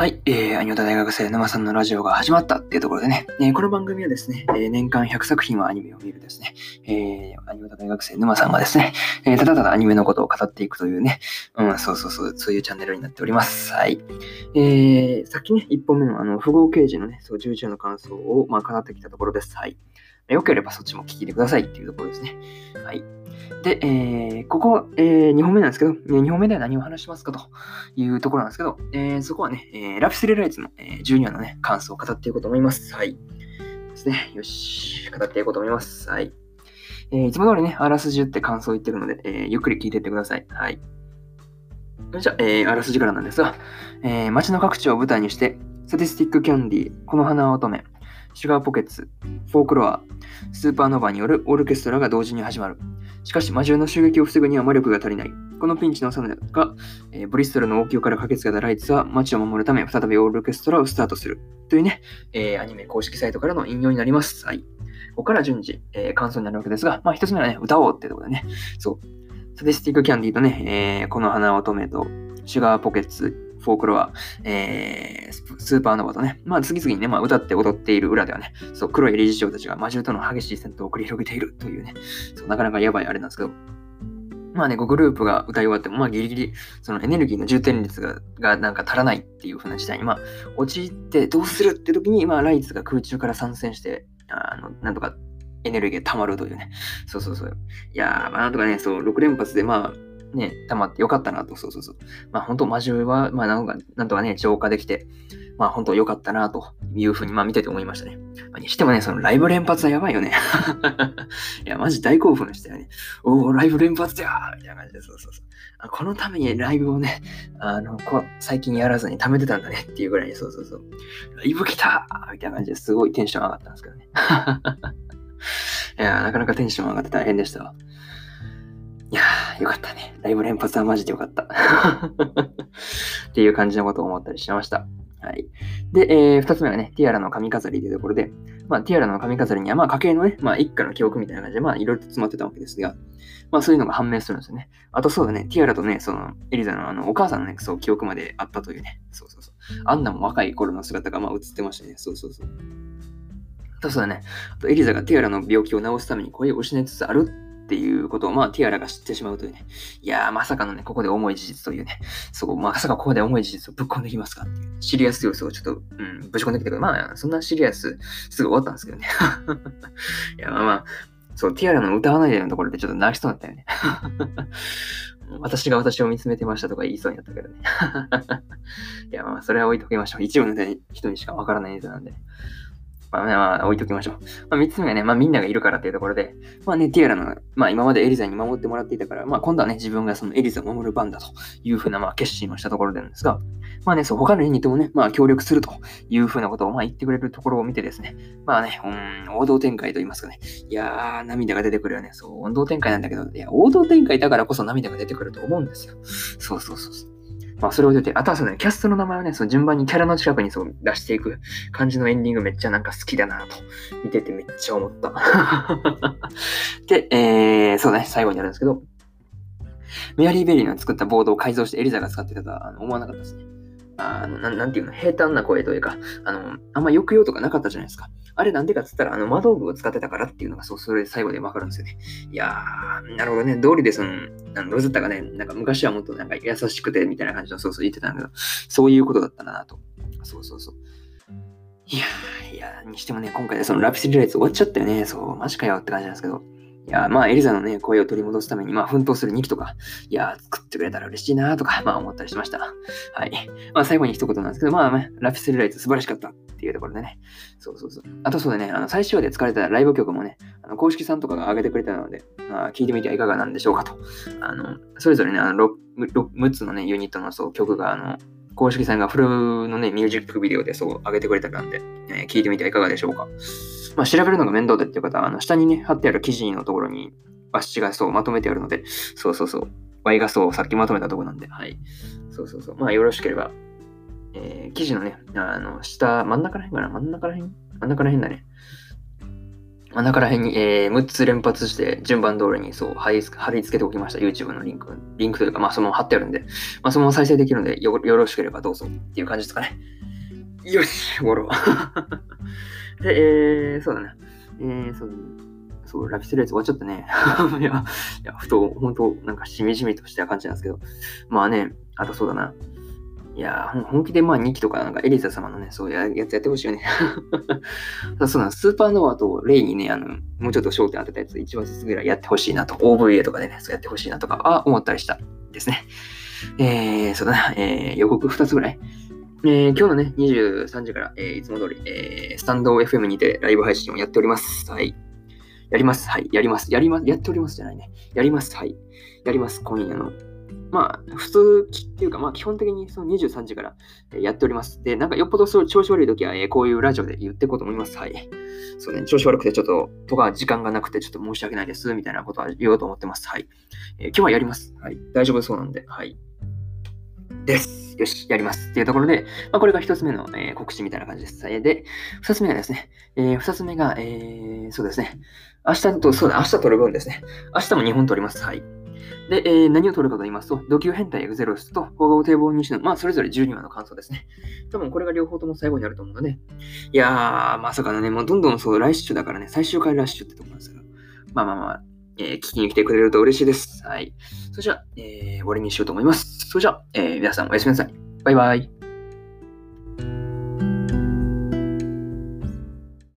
はい、えー、アニオタ大学生沼さんのラジオが始まったっていうところでね、えー、この番組はですね、えー、年間100作品はアニメを見るですね、えー、アニオタ大学生沼さんがですね、えー、ただただアニメのことを語っていくというね、うん、そうそうそう、そういうチャンネルになっております。はい。えー、さっきね、1本目のあの、符号掲示のね、そう、11の感想を、まあ、語ってきたところです。はい。よければそっちも聞いてくださいっていうところですね。はい。で、えー、ここ、えー、2本目なんですけど、2本目では何を話しますかというところなんですけど、えー、そこはね、えー、ラピスレライツの、えー、12話のね、感想を語っていこうと思います。はい。ですね。よし、語っていこうと思います。はい。えー、いつも通りね、あらすじって感想を言ってるので、えー、ゆっくり聞いていってください。はい。じゃあ、えー、あらすじからなんですが、えー、街の各地を舞台にして、スティスティックキャンディー、この花乙女、シュガーポケッツ、フォークロア、スーパーノヴァによるオーケストラが同時に始まる。しかし魔獣の襲撃を防ぐには魔力が足りない。このピンチのさなか、えー、ブリストルの王宮から駆けつけたライツは街を守るため再びオールケストラをスタートする。というね、えー、アニメ公式サイトからの引用になります。はい。ここから順次、えー、感想になるわけですが、まあ一つ目はね、歌おうってところでね、そう。サディスティックキャンディーとね、え、この花乙女と、シュガーポケッツ、フォークロア、えー、スーパーノヴァとね、まあ次々にね、まあ歌って踊っている裏ではね、そう、黒い理事長たちが魔獣との激しい戦闘を繰り広げているというね、そうなかなかやばいあれなんですけど、まあね、グループが歌い終わっても、まあギリギリ、そのエネルギーの充填率ががなんか足らないっていう風な事態に、まあ、陥ってどうするって時に、まあライツが空中から参戦して、あの、なんとかエネルギーが溜まるというね。そうそうそう。いやー、まあなんとかね、そう、6連発で、まあ、ね、溜まってよかったなと、そうそうそう。まあ本当、魔獣は、まあなんか、なんとかね、浄化できて、まあ本当良かったなというふうに、まあ見てて思いましたね。まあ、にしてもね、そのライブ連発はやばいよね。いや、マジ大興奮したよね。おお、ライブ連発やみたいな感じで、そうそうそう。このためにライブをね、あの、こ最近やらずに貯めてたんだねっていうぐらいに、そうそうそう。ライブ来たみたいな感じですごいテンション上がったんですけどね。いやなかなかテンション上がって大変でしたわ。よかったね。ライブ連発はマジでよかった。っていう感じのことを思ったりしました。はい。で、えー、二つ目はね、ティアラの髪飾りというところで、まあ、ティアラの髪飾りには、まあ、家系のね、まあ、一家の記憶みたいな感じで、まあ、いろいろと詰まってたわけですが、まあ、そういうのが判明するんですよね。あと、そうだね、ティアラとね、その、エリザのあの、お母さんのね、そう、記憶まであったというね、そうそうそう。あんなも若い頃の姿が、まあ、映ってましたね。そうそうそう。と、そうだね、あとエリザがティアラの病気を治すために声を失いつつあるっていうことを、まあ、ティアラが知ってしまうというね。いやー、まさかのね、ここで重い事実というね。そう、まさかここで重い事実をぶっ込んできますかっていう。シリアス要素をちょっと、うん、ぶち込んできたけど、まあ、そんなシリアス、すぐ終わったんですけどね。いや、まあまあ、そう、ティアラの歌わないでのところでちょっと泣きそうだったよね。私が私を見つめてましたとか言いそうになったけどね。いや、まあ、それは置いときましょう。一部の人にしかわからないネタなんで。まあ、まあ、置いときましょう。まあ、三つ目はね、まあ、みんながいるからっていうところで、まあね、ティアラの、まあ、今までエリザに守ってもらっていたから、まあ、今度はね、自分がそのエリザを守る番だというふうな、まあ、決心をしたところでなんですが、まあね、そう、他のユニットもね、まあ、協力するというふうなことを、まあ、言ってくれるところを見てですね、まあね、うん、王道展開と言いますかね、いやー、涙が出てくるよね。そう、王道展開なんだけど、いや、王道展開だからこそ涙が出てくると思うんですよ。そうそうそうそう。まあ、それを出て、あとはそのね、キャストの名前をね、その順番にキャラの近くにそう出していく感じのエンディングめっちゃなんか好きだなと、見ててめっちゃ思った。で、えー、そうね、最後にあるんですけど、メアリー・ベリーの作った魔道具を改造してエリザが使ってたとは思わなかったですね。あのななんていうの、平坦な声というか、あの、あんま抑揚とかなかったじゃないですか。あれなんでかっつったら、あの、魔道具を使ってたからっていうのが、そう、それ最後でわかるんですよね。いやー、なるほどね。道理でその、あのロゼッタがね、なんか昔はもっとなんか優しくてみたいな感じのそうそう言ってたんだけど、そういうことだったんだなと。そうそうそう。いやー、いや、にしてもね、今回でそのラピスリライツ終わっちゃったよね。そう、マジかよって感じなんですけど。いや、まあ、エリザのね、声を取り戻すために、まあ、奮闘する2期とか、いや、作ってくれたら嬉しいなとか、まあ、思ったりしました。はい。まあ、最後に一言なんですけど、まあ、ね、ラピスリライツ素晴らしかったっていうところでね。そうそうそう。あとそうだね、あの、最終話で使われたライブ曲もね、あの公式さんとかが上げてくれたので、まあ、聞いてみてはいかがなんでしょうかと。あの、それぞれね、あの 6, 6つのね、ユニットのそう曲が、あの、公式さんがフルのね、ミュージックビデオでそう上げてくれたんで、えー、聞いてみてはいかがでしょうか。まあ、調べるのが面倒でっていう方は、あの下にね、貼ってある記事のところに、バッシがそうまとめてあるので、そうそうそう。Y がそうさっきまとめたとこなんで、はい。そうそうそう。まあ、よろしければ、えー、記事のね、あの、下、真ん中らへんかな？真ん中らへん？真ん中らへんだね。真ん中ら辺に、えー、6つ連発して順番通りにそう貼り貼り付けておきました。YouTube のリンク。リンクというか、まあそのまま貼ってあるんで、まあそのまま再生できるのでよ、よろしければどうぞっていう感じですかね。よし、終わろう。で、えー、そうだね。えー、そうだね。そう、ラピスレース終わっちゃったね。いや、いや、ふと、本当なんかしみじみとした感じなんですけど。まあね、あとそうだな。いや本気でまあ2期とかなんかエリザ様のね、そういうやつやってほしいよね。そうなんスーパーノワとレイにね、あの、もうちょっと焦点当てたやつ1話ずつぐらいやってほしいなと、OVA とかでね、そうやってほしいなとか、あ、思ったりしたですね。えー、そうだな、えー、予告2つぐらい。えー、今日のね、23時から、えー、いつも通り、えー、スタンド FM にてライブ配信をやっております。はい。やります。はい。やります。やります。やっておりますじゃないね。やります。はい。やります。今夜のまあ、普通っていうか、まあ、基本的にその23時からやっております。で、なんかよっぽどそう調子悪い時は、え、こういうラジオで言っていこうと思います。はい。そうね、調子悪くてちょっと、とか時間がなくてちょっと申し訳ないです、みたいなことは言おうと思ってます。はい。えー、今日はやります。はい。大丈夫そうなんで、はい。です。よし、やります。っていうところで、まあ、これが一つ目の、えー、告知みたいな感じです。で、二つ目がですね、えー、二つ目が、えー、そうですね、明日と、そうだ、明日撮る分ですね。明日も2本撮ります。はい。で、えー、何を取るかと言いますと、土球変態エグゼロスと放課後堤防西の、まあ、それぞれ12話の感想ですね。多分これが両方とも最後になると思うので、いやー、まさかのね、もうどんどんそう、来週だからね、最終回来週ってとこなんですけど、まあまあまあ、えー、聞きに来てくれると嬉しいです。はい。それじゃあ、えー、終わりにしようと思います。それじゃあ、えー、皆さんおやすみなさい。バイバイ。